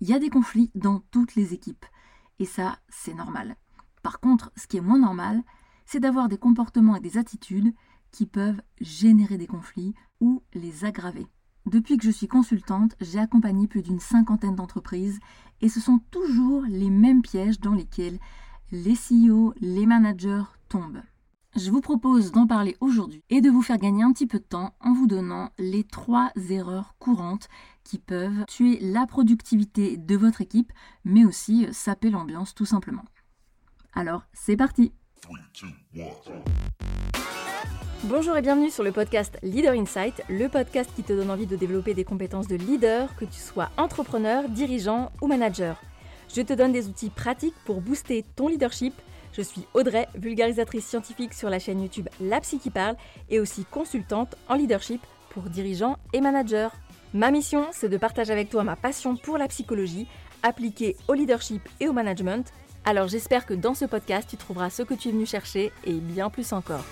Il y a des conflits dans toutes les équipes. Et ça, c'est normal. Par contre, ce qui est moins normal, c'est d'avoir des comportements et des attitudes qui peuvent générer des conflits ou les aggraver. Depuis que je suis consultante, j'ai accompagné plus d'une cinquantaine d'entreprises et ce sont toujours les mêmes pièges dans lesquels les CEO, les managers tombent. Je vous propose d'en parler aujourd'hui et de vous faire gagner un petit peu de temps en vous donnant les trois erreurs courantes qui peuvent tuer la productivité de votre équipe, mais aussi saper l'ambiance tout simplement. Alors, c'est parti Bonjour et bienvenue sur le podcast Leader Insight, le podcast qui te donne envie de développer des compétences de leader, que tu sois entrepreneur, dirigeant ou manager. Je te donne des outils pratiques pour booster ton leadership. Je suis Audrey, vulgarisatrice scientifique sur la chaîne YouTube La Psy qui parle et aussi consultante en leadership pour dirigeants et managers. Ma mission, c'est de partager avec toi ma passion pour la psychologie appliquée au leadership et au management. Alors j'espère que dans ce podcast, tu trouveras ce que tu es venu chercher et bien plus encore.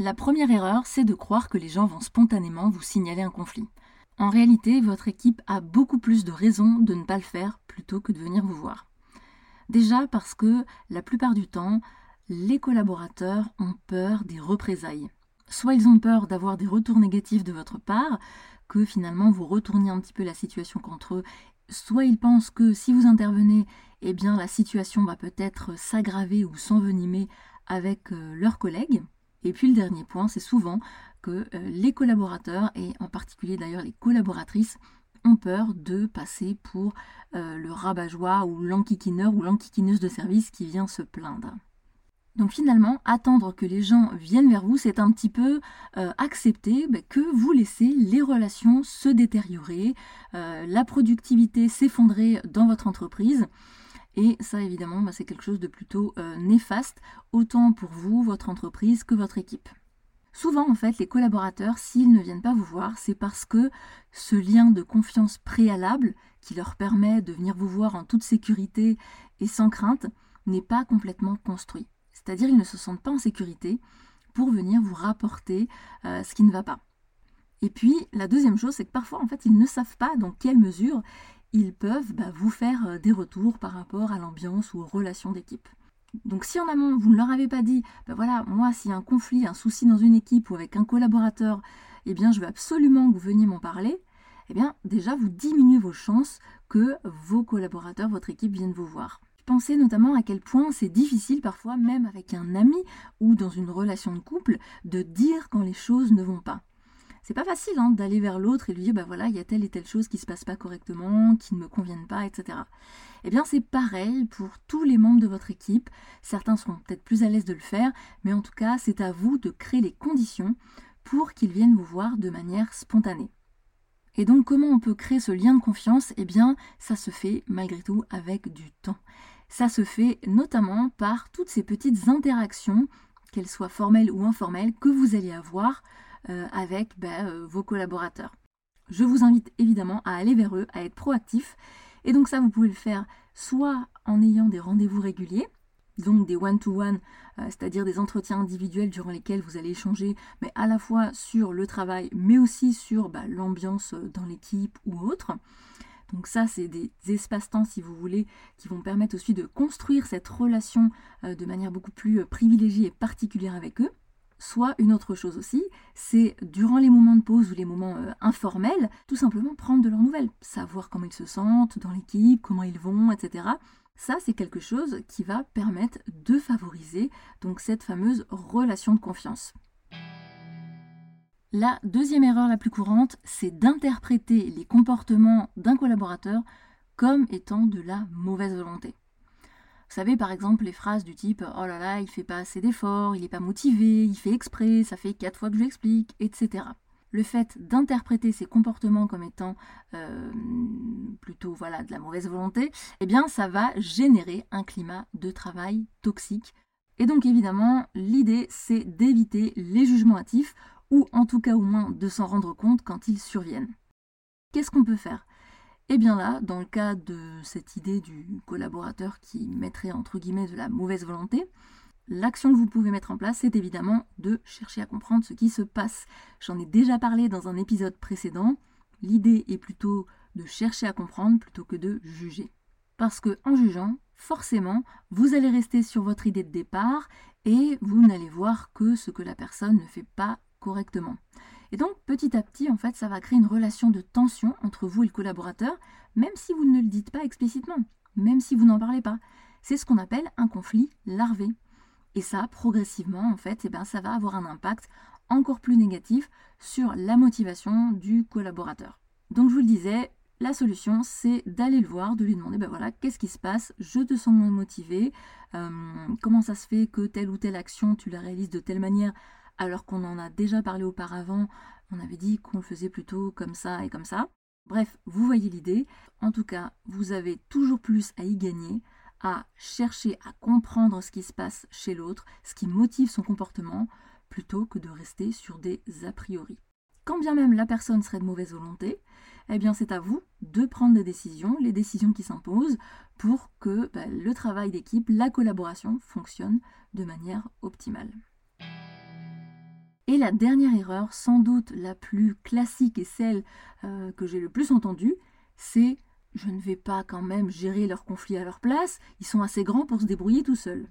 La première erreur, c'est de croire que les gens vont spontanément vous signaler un conflit. En réalité, votre équipe a beaucoup plus de raisons de ne pas le faire plutôt que de venir vous voir. Déjà parce que la plupart du temps, les collaborateurs ont peur des représailles. Soit ils ont peur d'avoir des retours négatifs de votre part, que finalement vous retourniez un petit peu la situation contre eux, soit ils pensent que si vous intervenez, eh bien la situation va peut-être s'aggraver ou s'envenimer avec euh, leurs collègues. Et puis le dernier point, c'est souvent que euh, les collaborateurs, et en particulier d'ailleurs les collaboratrices, ont peur de passer pour euh, le rabat-joie ou l'enquiquineur ou l'enquiquineuse de service qui vient se plaindre. Donc finalement, attendre que les gens viennent vers vous, c'est un petit peu euh, accepter bah, que vous laissez les relations se détériorer, la productivité s'effondrer dans votre entreprise. Et ça, évidemment, bah, c'est quelque chose de plutôt néfaste, autant pour vous, votre entreprise, que votre équipe. Souvent, en fait, les collaborateurs, s'ils ne viennent pas vous voir, c'est parce que ce lien de confiance préalable, qui leur permet de venir vous voir en toute sécurité et sans crainte, n'est pas complètement construit. C'est-à-dire, ils ne se sentent pas en sécurité pour venir vous rapporter euh, ce qui ne va pas. Et puis, la deuxième chose, c'est que parfois, en fait, ils ne savent pas dans quelle mesure ils peuvent bah, vous faire euh, des retours par rapport à l'ambiance ou aux relations d'équipe. Donc si en amont, vous ne leur avez pas dit, ben voilà, moi s'il y a un conflit, un souci dans une équipe ou avec un collaborateur, eh bien je veux absolument que vous veniez m'en parler, eh bien déjà vous diminuez vos chances que vos collaborateurs, votre équipe viennent vous voir. Pensez notamment à quel point c'est difficile parfois, même avec un ami ou dans une relation de couple, de dire quand les choses ne vont pas c'est pas facile hein, d'aller vers l'autre et lui dire bah voilà, il y a telle et telle chose qui se passe pas correctement, qui ne me conviennent pas, etc. Eh bien, c'est pareil pour tous les membres de votre équipe. Certains seront peut-être plus à l'aise de le faire, mais en tout cas, c'est à vous de créer les conditions pour qu'ils viennent vous voir de manière spontanée. Et donc, comment on peut créer ce lien de confiance? Eh bien, ça se fait malgré tout avec du temps. Ça se fait notamment par toutes ces petites interactions, qu'elles soient formelles ou informelles, que vous allez avoir avec ben, euh, vos collaborateurs. Je vous invite évidemment à aller vers eux, à être proactif. Et donc ça, vous pouvez le faire soit en ayant des rendez-vous réguliers, donc des one-to-one, euh, c'est-à-dire des entretiens individuels durant lesquels vous allez échanger, mais à la fois sur le travail, mais aussi sur bah, l'ambiance dans l'équipe ou autre. Donc ça, c'est des espaces-temps, si vous voulez, qui vont permettre aussi de construire cette relation de manière beaucoup plus privilégiée et particulière avec eux. Soit une autre chose aussi, c'est durant les moments de pause ou les moments euh, informels, tout simplement prendre de leurs nouvelles, savoir comment ils se sentent dans l'équipe, comment ils vont, etc. Ça, c'est quelque chose qui va permettre de favoriser donc cette fameuse relation de confiance. La deuxième erreur la plus courante, c'est d'interpréter les comportements d'un collaborateur comme étant de la mauvaise volonté. Vous savez, par exemple, les phrases du type Oh là là, il fait pas assez d'efforts, il n'est pas motivé, il fait exprès, ça fait quatre fois que je l'explique, etc. Le fait d'interpréter ces comportements comme étant euh, plutôt voilà, de la mauvaise volonté, eh bien, ça va générer un climat de travail toxique. Et donc, évidemment, l'idée, c'est d'éviter les jugements hâtifs, ou en tout cas au moins de s'en rendre compte quand ils surviennent. Qu'est-ce qu'on peut faire? Et eh bien là, dans le cas de cette idée du collaborateur qui mettrait entre guillemets de la mauvaise volonté, l'action que vous pouvez mettre en place, c'est évidemment de chercher à comprendre ce qui se passe. J'en ai déjà parlé dans un épisode précédent. L'idée est plutôt de chercher à comprendre plutôt que de juger. Parce que en jugeant, forcément, vous allez rester sur votre idée de départ et vous n'allez voir que ce que la personne ne fait pas Et donc petit à petit, en fait, ça va créer une relation de tension entre vous et le collaborateur, même si vous ne le dites pas explicitement, même si vous n'en parlez pas. C'est ce qu'on appelle un conflit larvé. Et ça, progressivement, en fait, eh ben, ça va avoir un impact encore plus négatif sur la motivation du collaborateur. Donc je vous le disais, la solution, c'est d'aller le voir, de lui demander, ben voilà, qu'est-ce qui se passe? Je te sens moins motivé. Euh, comment ça se fait que telle ou telle action, tu la réalises de telle manière alors qu'on en a déjà parlé auparavant On avait dit qu'on le faisait plutôt comme ça et comme ça. Bref, vous voyez l'idée. En tout cas, vous avez toujours plus à y gagner, à chercher à comprendre ce qui se passe chez l'autre, ce qui motive son comportement, plutôt que de rester sur des a priori. Quand bien même la personne serait de mauvaise volonté, eh bien c'est à vous de prendre des décisions, les décisions qui s'imposent, pour que bah, le travail d'équipe, la collaboration fonctionne de manière optimale. Et la dernière erreur, sans doute la plus classique et celle euh, que j'ai le plus entendue, c'est je ne vais pas quand même gérer leurs conflits à leur place, ils sont assez grands pour se débrouiller tout seuls.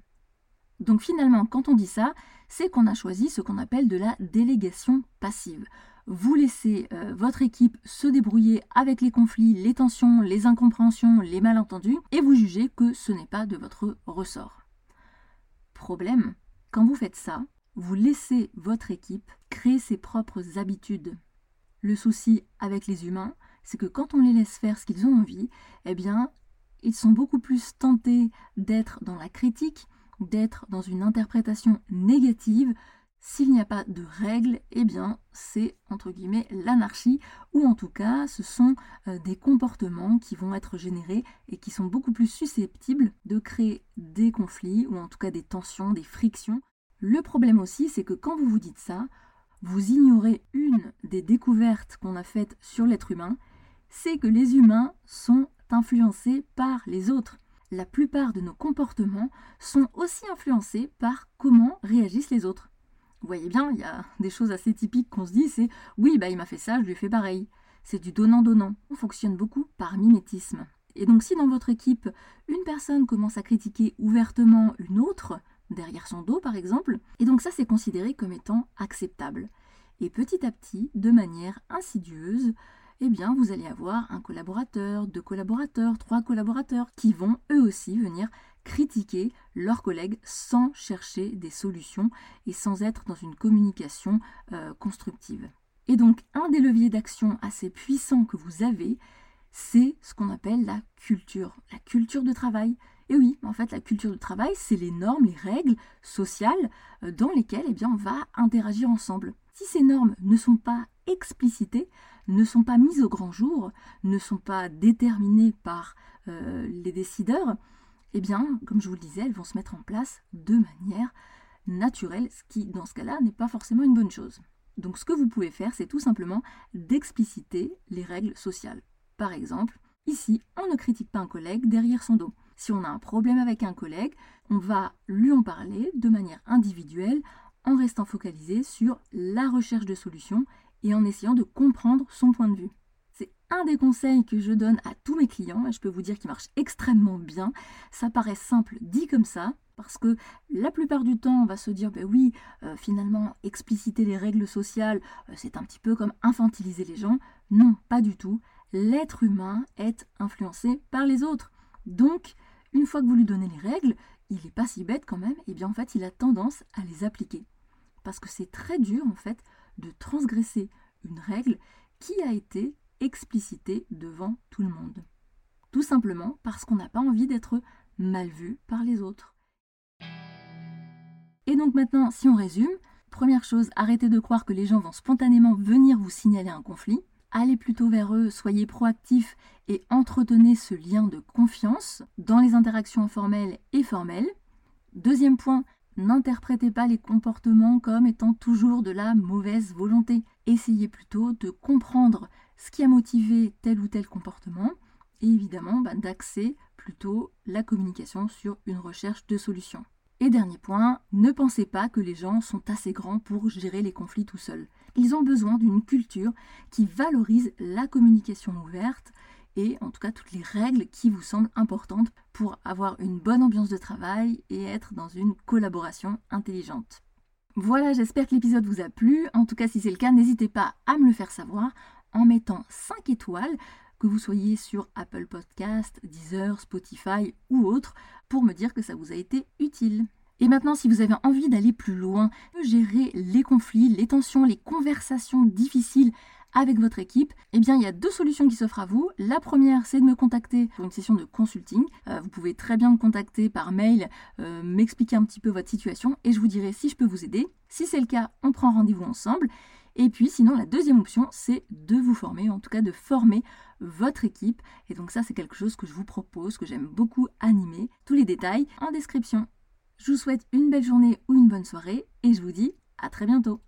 Donc finalement, quand on dit ça, c'est qu'on a choisi ce qu'on appelle de la délégation passive vous laissez euh, votre équipe se débrouiller avec les conflits, les tensions, les incompréhensions, les malentendus, et vous jugez que ce n'est pas de votre ressort. Problème, quand vous faites ça, vous laissez votre équipe créer ses propres habitudes. Le souci avec les humains, c'est que quand on les laisse faire ce qu'ils ont envie, eh bien, ils sont beaucoup plus tentés d'être dans la critique, d'être dans une interprétation négative s'il n'y a pas de règles, eh bien c'est entre guillemets l'anarchie, ou en tout cas ce sont euh, des comportements qui vont être générés et qui sont beaucoup plus susceptibles de créer des conflits, ou en tout cas des tensions, des frictions. Le problème aussi, c'est que quand vous vous dites ça, vous ignorez une des découvertes qu'on a faites sur l'être humain, c'est que les humains sont influencés par les autres. La plupart de nos comportements sont aussi influencés par comment réagissent les autres. Vous voyez bien, il y a des choses assez typiques qu'on se dit, c'est oui, bah il m'a fait ça, je lui ai fait pareil. C'est du donnant-donnant. On fonctionne beaucoup par mimétisme. Et donc si dans votre équipe, une personne commence à critiquer ouvertement une autre, derrière son dos par exemple, et donc ça c'est considéré comme étant acceptable. Et petit à petit, de manière insidieuse, eh bien vous allez avoir un collaborateur, deux collaborateurs, trois collaborateurs qui vont eux aussi venir critiquer leurs collègues sans chercher des solutions et sans être dans une communication euh, constructive. Et donc un des leviers d'action assez puissants que vous avez, c'est ce qu'on appelle la culture, la culture de travail. Et oui, en fait, la culture de travail, c'est les normes, les règles sociales euh, dans lesquelles eh bien, on va interagir ensemble. Si ces normes ne sont pas explicitées, ne sont pas mises au grand jour, ne sont pas déterminées par euh, les décideurs, eh bien, comme je vous le disais, elles vont se mettre en place de manière naturelle, ce qui, dans ce cas-là, n'est pas forcément une bonne chose. Donc, ce que vous pouvez faire, c'est tout simplement d'expliciter les règles sociales. Par exemple, ici, on ne critique pas un collègue derrière son dos. Si on a un problème avec un collègue, on va lui en parler de manière individuelle en restant focalisé sur la recherche de solutions et en essayant de comprendre son point de vue un des conseils que je donne à tous mes clients, et je peux vous dire qu'il marche extrêmement bien. Ça paraît simple dit comme ça, parce que la plupart du temps, on va se dire, ben oui, euh, finalement, expliciter les règles sociales, euh, c'est un petit peu comme infantiliser les gens. Non, pas du tout. L'être humain est influencé par les autres. Donc, une fois que vous lui donnez les règles, il n'est pas si bête quand même, et bien en fait, il a tendance à les appliquer. Parce que c'est très dur, en fait, de transgresser une règle qui a été explicité devant tout le monde. Tout simplement parce qu'on n'a pas envie d'être mal vu par les autres. Et donc maintenant, si on résume, première chose, arrêtez de croire que les gens vont spontanément venir vous signaler un conflit. Allez plutôt vers eux, soyez proactifs et entretenez ce lien de confiance dans les interactions informelles et formelles. Deuxième point, N'interprétez pas les comportements comme étant toujours de la mauvaise volonté. Essayez plutôt de comprendre ce qui a motivé tel ou tel comportement et évidemment bah, d'axer plutôt la communication sur une recherche de solutions. Et dernier point, ne pensez pas que les gens sont assez grands pour gérer les conflits tout seuls. Ils ont besoin d'une culture qui valorise la communication ouverte et en tout cas toutes les règles qui vous semblent importantes pour avoir une bonne ambiance de travail et être dans une collaboration intelligente. Voilà, j'espère que l'épisode vous a plu. En tout cas, si c'est le cas, n'hésitez pas à me le faire savoir en mettant 5 étoiles, que vous soyez sur Apple Podcast, Deezer, Spotify ou autre, pour me dire que ça vous a été utile. Et maintenant, si vous avez envie d'aller plus loin, de gérer les conflits, les tensions, les conversations difficiles avec votre équipe, eh bien il y a deux solutions qui s'offrent à vous. La première, c'est de me contacter pour une session de consulting. Euh, vous pouvez très bien me contacter par mail, euh, m'expliquer un petit peu votre situation et je vous dirai si je peux vous aider. Si c'est le cas, on prend rendez-vous ensemble. Et puis sinon, la deuxième option, c'est de vous former, en tout cas de former votre équipe. Et donc ça, c'est quelque chose que je vous propose, que j'aime beaucoup animer. Tous les détails en description. Je vous souhaite une belle journée ou une bonne soirée et je vous dis à très bientôt.